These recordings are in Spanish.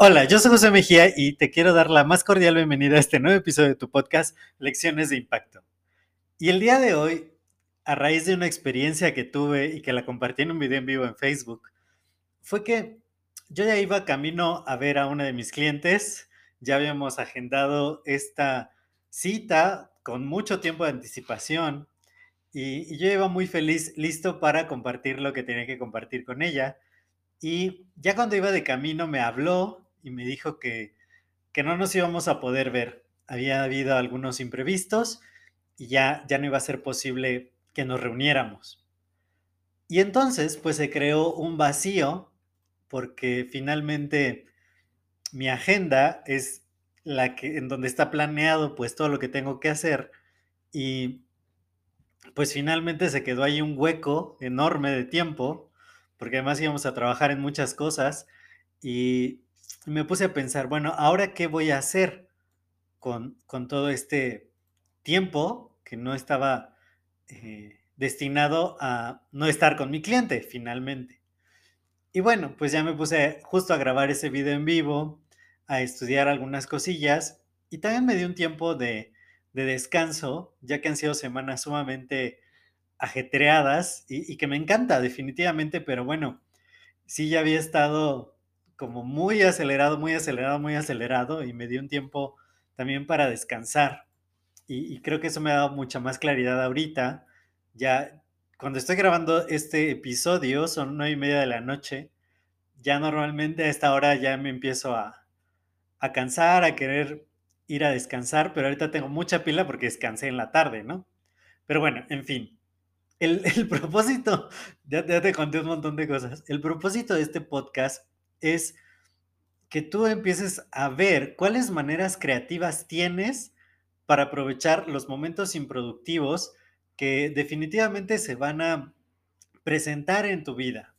Hola, yo soy José Mejía y te quiero dar la más cordial bienvenida a este nuevo episodio de tu podcast Lecciones de Impacto. Y el día de hoy, a raíz de una experiencia que tuve y que la compartí en un video en vivo en Facebook, fue que yo ya iba camino a ver a una de mis clientes, ya habíamos agendado esta cita con mucho tiempo de anticipación y, yo iba muy feliz, listo para compartir lo que tenía que compartir con ella. Y ya cuando iba de camino me habló y me dijo que, que no nos íbamos a poder ver. Había habido algunos imprevistos y ya, ya no iba a ser posible que nos reuniéramos. Y entonces, pues se creó un vacío porque finalmente mi agenda es la que en donde está planeado pues todo lo que tengo que hacer y pues finalmente se quedó ahí un hueco enorme de tiempo porque además íbamos a trabajar en muchas cosas y me puse a pensar, bueno, ahora qué voy a hacer con, con todo este tiempo que no estaba eh, destinado a no estar con mi cliente finalmente. Y bueno, pues ya me puse justo a grabar ese video en vivo, a estudiar algunas cosillas y también me dio un tiempo de, de descanso, ya que han sido semanas sumamente ajetreadas y, y, que me encanta definitivamente, pero bueno, sí ya había estado como muy acelerado, muy acelerado, muy acelerado y me dio un tiempo también para descansar. Y, creo que eso me ha dado mucha más claridad ahorita. Ya cuando estoy grabando este episodio son nueve y media de la noche. Ya normalmente a esta hora ya me empiezo a, a cansar, a querer ir a descansar, pero ahorita tengo mucha pila porque descansé en la tarde, ¿no? Pero bueno, en fin. El, propósito, ya te conté un montón de cosas. El propósito de este podcast es que tú empieces a ver cuáles maneras creativas tienes para aprovechar los momentos improductivos que definitivamente se van a presentar en tu vida.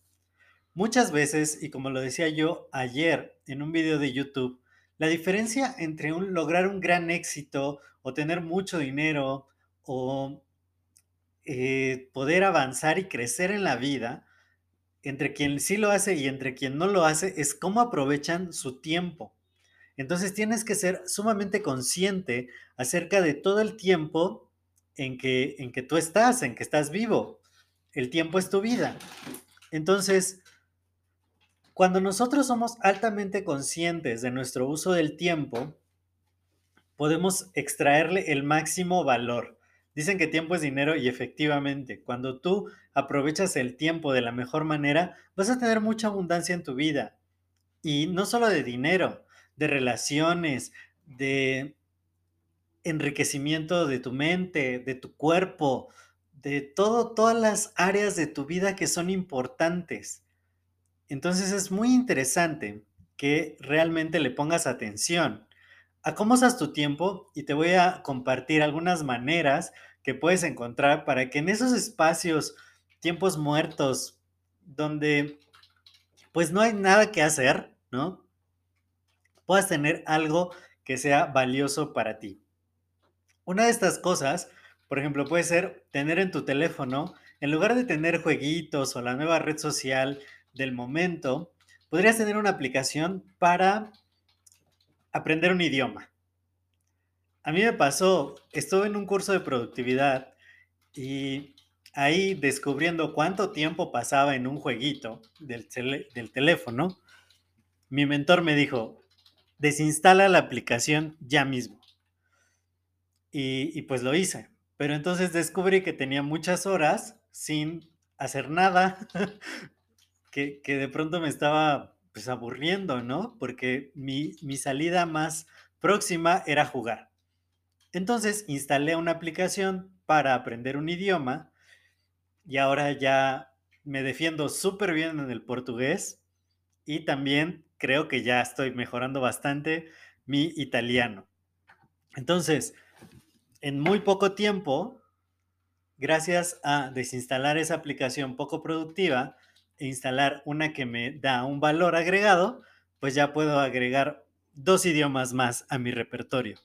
Muchas veces, y como lo decía yo ayer en un video de YouTube, la diferencia entre lograr un gran éxito o tener mucho dinero o eh, poder avanzar y crecer en la vida entre quien sí lo hace y entre quien no lo hace es cómo aprovechan su tiempo. Entonces tienes que ser sumamente consciente acerca de todo el tiempo en que, en que tú estás, en que estás vivo. El tiempo es tu vida. Entonces, cuando nosotros somos altamente conscientes de nuestro uso del tiempo, podemos extraerle el máximo valor. Dicen que tiempo es dinero y efectivamente, cuando tú aprovechas el tiempo de la mejor manera, vas a tener mucha abundancia en tu vida. Y no solo de dinero, de relaciones, de enriquecimiento de tu mente, de tu cuerpo, de todo, todas las áreas de tu vida que son importantes. Entonces es muy interesante que realmente le pongas atención a cómo usas tu tiempo y te voy a compartir algunas maneras que puedes encontrar para que en esos espacios, tiempos muertos, donde pues no hay nada que hacer, ¿no? Puedas tener algo que sea valioso para ti. Una de estas cosas, por ejemplo, puede ser tener en tu teléfono, en lugar de tener jueguitos o la nueva red social del momento, podrías tener una aplicación para aprender un idioma. A mí me pasó, estuve en un curso de productividad y ahí descubriendo cuánto tiempo pasaba en un jueguito del, teléfono, mi mentor me dijo, desinstala la aplicación ya mismo. Y, pues lo hice. Pero entonces descubrí que tenía muchas horas sin hacer nada, que, de pronto me estaba pues aburriendo, ¿no? Porque mi, mi salida más próxima era jugar. Entonces instalé una aplicación para aprender un idioma y ahora ya me defiendo súper bien en el portugués y también creo que ya estoy mejorando bastante mi italiano. Entonces, en muy poco tiempo, gracias a desinstalar esa aplicación poco productiva instalar una que me da un valor agregado, pues ya puedo agregar dos idiomas más a mi repertorio.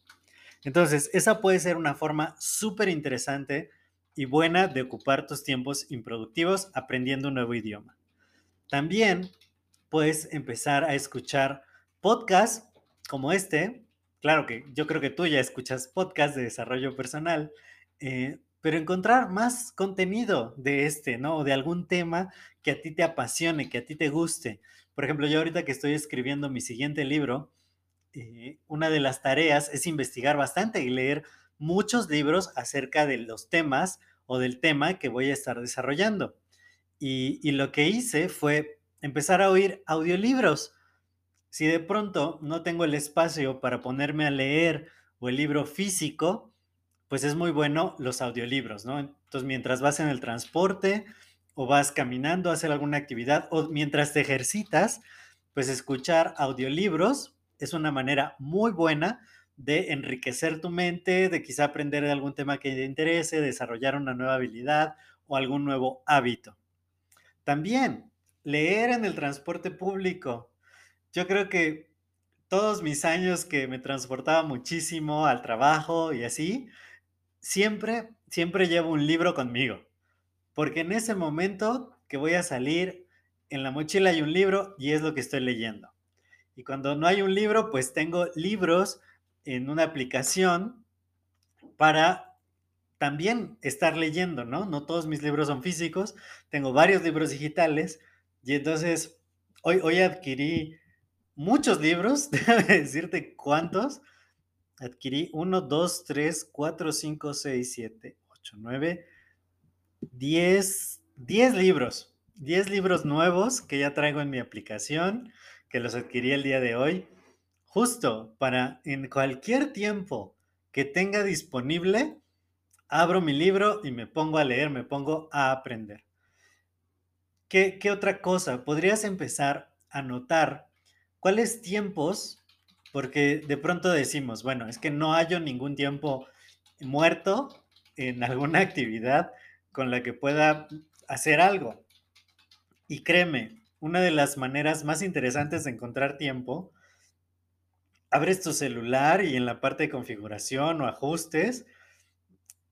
Entonces, esa puede ser una forma súper interesante y buena de ocupar tus tiempos improductivos aprendiendo un nuevo idioma. También puedes empezar a escuchar podcasts como este. Claro que yo creo que tú ya escuchas podcasts de desarrollo personal, eh, pero encontrar más contenido de este, ¿no? O de algún tema que a ti te apasione, que a ti te guste. Por ejemplo, yo ahorita que estoy escribiendo mi siguiente libro, eh, una de las tareas es investigar bastante y leer muchos libros acerca de los temas o del tema que voy a estar desarrollando. Y, lo que hice fue empezar a oír audiolibros. Si de pronto no tengo el espacio para ponerme a leer o el libro físico, pues es muy bueno los audiolibros, ¿no? Entonces, mientras vas en el transporte o vas caminando a hacer alguna actividad o mientras te ejercitas, pues escuchar audiolibros es una manera muy buena de enriquecer tu mente, de quizá aprender de algún tema que te interese, desarrollar una nueva habilidad o algún nuevo hábito. También, leer en el transporte público. Yo creo que todos mis años que me transportaba muchísimo al trabajo y así, siempre, siempre llevo un libro conmigo. Porque en ese momento que voy a salir, en la mochila hay un libro y es lo que estoy leyendo. Y cuando no hay un libro, pues tengo libros en una aplicación para también estar leyendo, ¿no? No todos mis libros son físicos, tengo varios libros digitales y entonces hoy, hoy adquirí muchos libros, déjame decirte cuántos. Adquirí 1, 2, 3, 4, 5, 6, 7, 8, 9, 10, 10 libros. 10 libros nuevos que ya traigo en mi aplicación, que los adquirí el día de hoy justo para en cualquier tiempo que tenga disponible, abro mi libro y me pongo a leer, me pongo a aprender. ¿Qué, otra cosa? Podrías empezar a notar cuáles tiempos, porque de pronto decimos, bueno, es que no hallo ningún tiempo muerto en alguna actividad con la que pueda hacer algo. Y créeme, una de las maneras más interesantes de encontrar tiempo abres tu celular y en la parte de configuración o ajustes,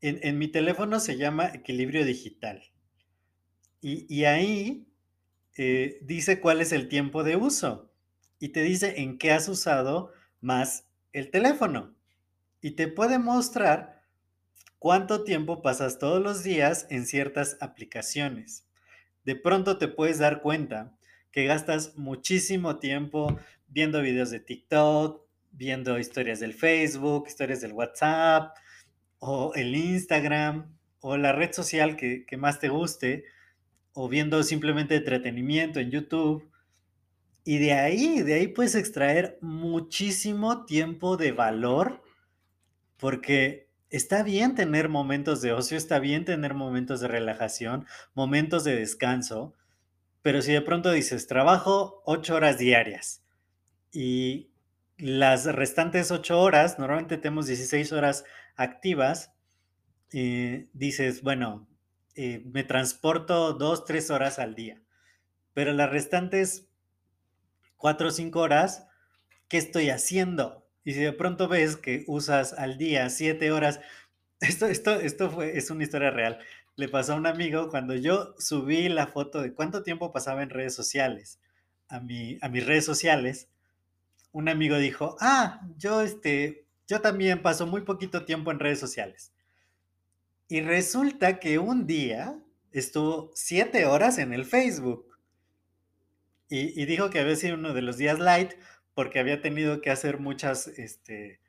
en, mi teléfono se llama equilibrio digital. Y, ahí eh, dice cuál es el tiempo de uso y te dice en qué has usado más el teléfono. Y te puede mostrar cuánto tiempo pasas todos los días en ciertas aplicaciones. De pronto te puedes dar cuenta que gastas muchísimo tiempo viendo videos de TikTok, viendo historias del Facebook, historias del WhatsApp, o el Instagram, o la red social que, más te guste, o viendo simplemente entretenimiento en YouTube. Y de ahí, de ahí puedes extraer muchísimo tiempo de valor, porque está bien tener momentos de ocio, está bien tener momentos de relajación, momentos de descanso, pero si de pronto dices, trabajo ocho horas diarias y las restantes ocho horas, normalmente tenemos 16 horas activas, eh, dices, bueno, eh, me transporto dos, tres horas al día, pero las restantes cuatro o cinco horas, ¿qué estoy haciendo? Y si de pronto ves que usas al día siete horas, esto, esto, esto fue, es una historia real. Le pasó a un amigo cuando yo subí la foto de cuánto tiempo pasaba en redes sociales a, mi, a mis redes sociales un amigo dijo, ah, yo, este, yo también paso muy poquito tiempo en redes sociales. Y resulta que un día estuvo siete horas en el Facebook. Y, dijo que había sido uno de los días light porque había tenido que hacer muchas este,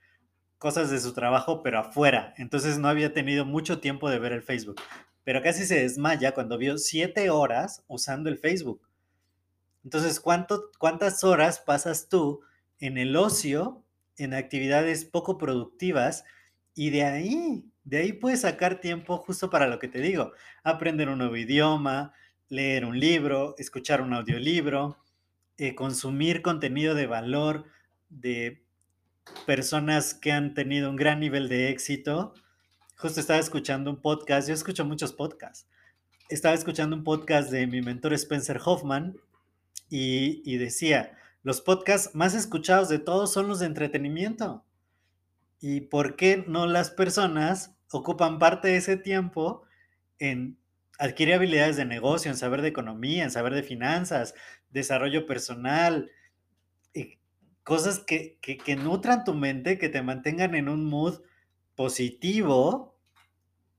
cosas de su trabajo, pero afuera. Entonces no había tenido mucho tiempo de ver el Facebook. Pero casi se desmaya cuando vio siete horas usando el Facebook. Entonces, ¿cuánto, ¿cuántas horas pasas tú en el ocio, en actividades poco productivas y de ahí, de ahí puedes sacar tiempo justo para lo que te digo, aprender un nuevo idioma, leer un libro, escuchar un audiolibro, eh, consumir contenido de valor de personas que han tenido un gran nivel de éxito. Justo estaba escuchando un podcast, yo escucho muchos podcasts. Estaba escuchando un podcast de mi mentor Spencer Hoffman y, y decía, los podcasts más escuchados de todos son los de entretenimiento. ¿Y por qué no las personas ocupan parte de ese tiempo en adquirir habilidades de negocio, en saber de economía, en saber de finanzas, desarrollo personal, y cosas que, que, que nutran tu mente, que te mantengan en un mood positivo?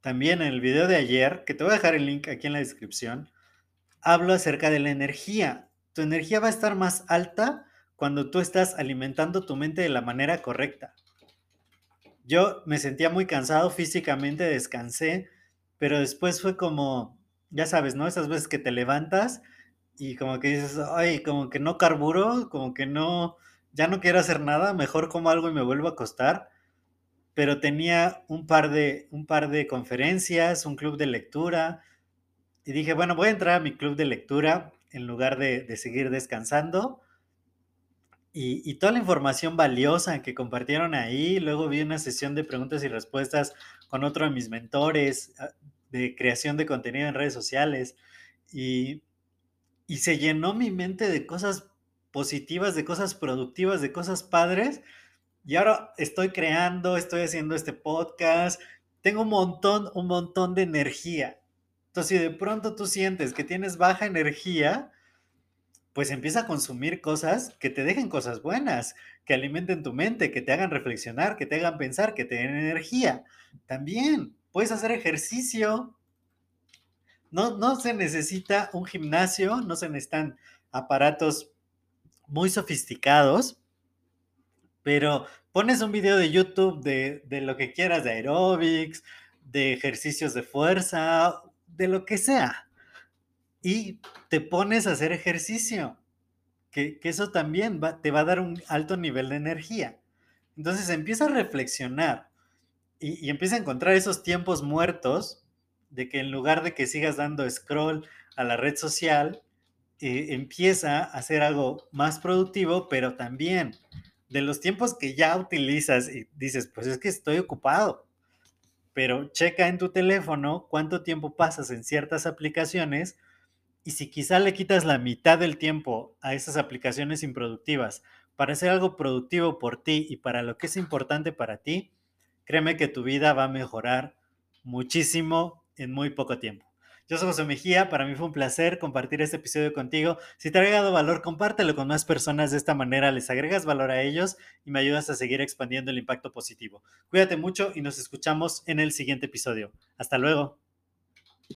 También en el video de ayer, que te voy a dejar el link aquí en la descripción, hablo acerca de la energía. Tu energía va a estar más alta cuando tú estás alimentando tu mente de la manera correcta. Yo me sentía muy cansado físicamente, descansé, pero después fue como, ya sabes, ¿no? Esas veces que te levantas y como que dices, ay, como que no carburo, como que no, ya no quiero hacer nada, mejor como algo y me vuelvo a acostar. Pero tenía un par de, un par de conferencias, un club de lectura, y dije, bueno, voy a entrar a mi club de lectura en lugar de, de seguir descansando. Y, toda la información valiosa que compartieron ahí, luego vi una sesión de preguntas y respuestas con otro de mis mentores ah, de creación de contenido en redes sociales y, y se llenó mi mente de cosas positivas, de cosas productivas, de cosas padres. Y ahora estoy creando, estoy haciendo este podcast, tengo un montón, un montón de energía. Entonces, si de pronto tú sientes que tienes baja energía, pues empieza a consumir cosas que te dejen cosas buenas, que alimenten tu mente, que te hagan reflexionar, que te hagan pensar, que te den energía. También puedes hacer ejercicio. No, no se necesita un gimnasio, no se necesitan aparatos muy sofisticados, pero pones un video de YouTube de, de lo que quieras, de aeróbics, de ejercicios de fuerza, de lo que sea y te pones a hacer ejercicio, que, eso también te va a dar un alto nivel de energía. Entonces empieza a reflexionar y, y, empieza a encontrar esos tiempos muertos de que en lugar de que sigas dando scroll a la red social, eh, empieza a hacer algo más productivo, pero también de los tiempos que ya utilizas y dices, pues es que estoy ocupado, pero checa en tu teléfono cuánto tiempo pasas en ciertas aplicaciones y si quizá le quitas la mitad del tiempo a esas aplicaciones improductivas para hacer algo productivo por ti y para lo que es importante para ti, créeme que tu vida va a mejorar muchísimo en muy poco tiempo. Yo soy José Mejía, para mí fue un placer compartir este episodio contigo. Si te ha agregado valor, compártelo con más personas. De esta manera les agregas valor a ellos y me ayudas a seguir expandiendo el impacto positivo. Cuídate mucho y nos escuchamos en el siguiente episodio. Hasta luego.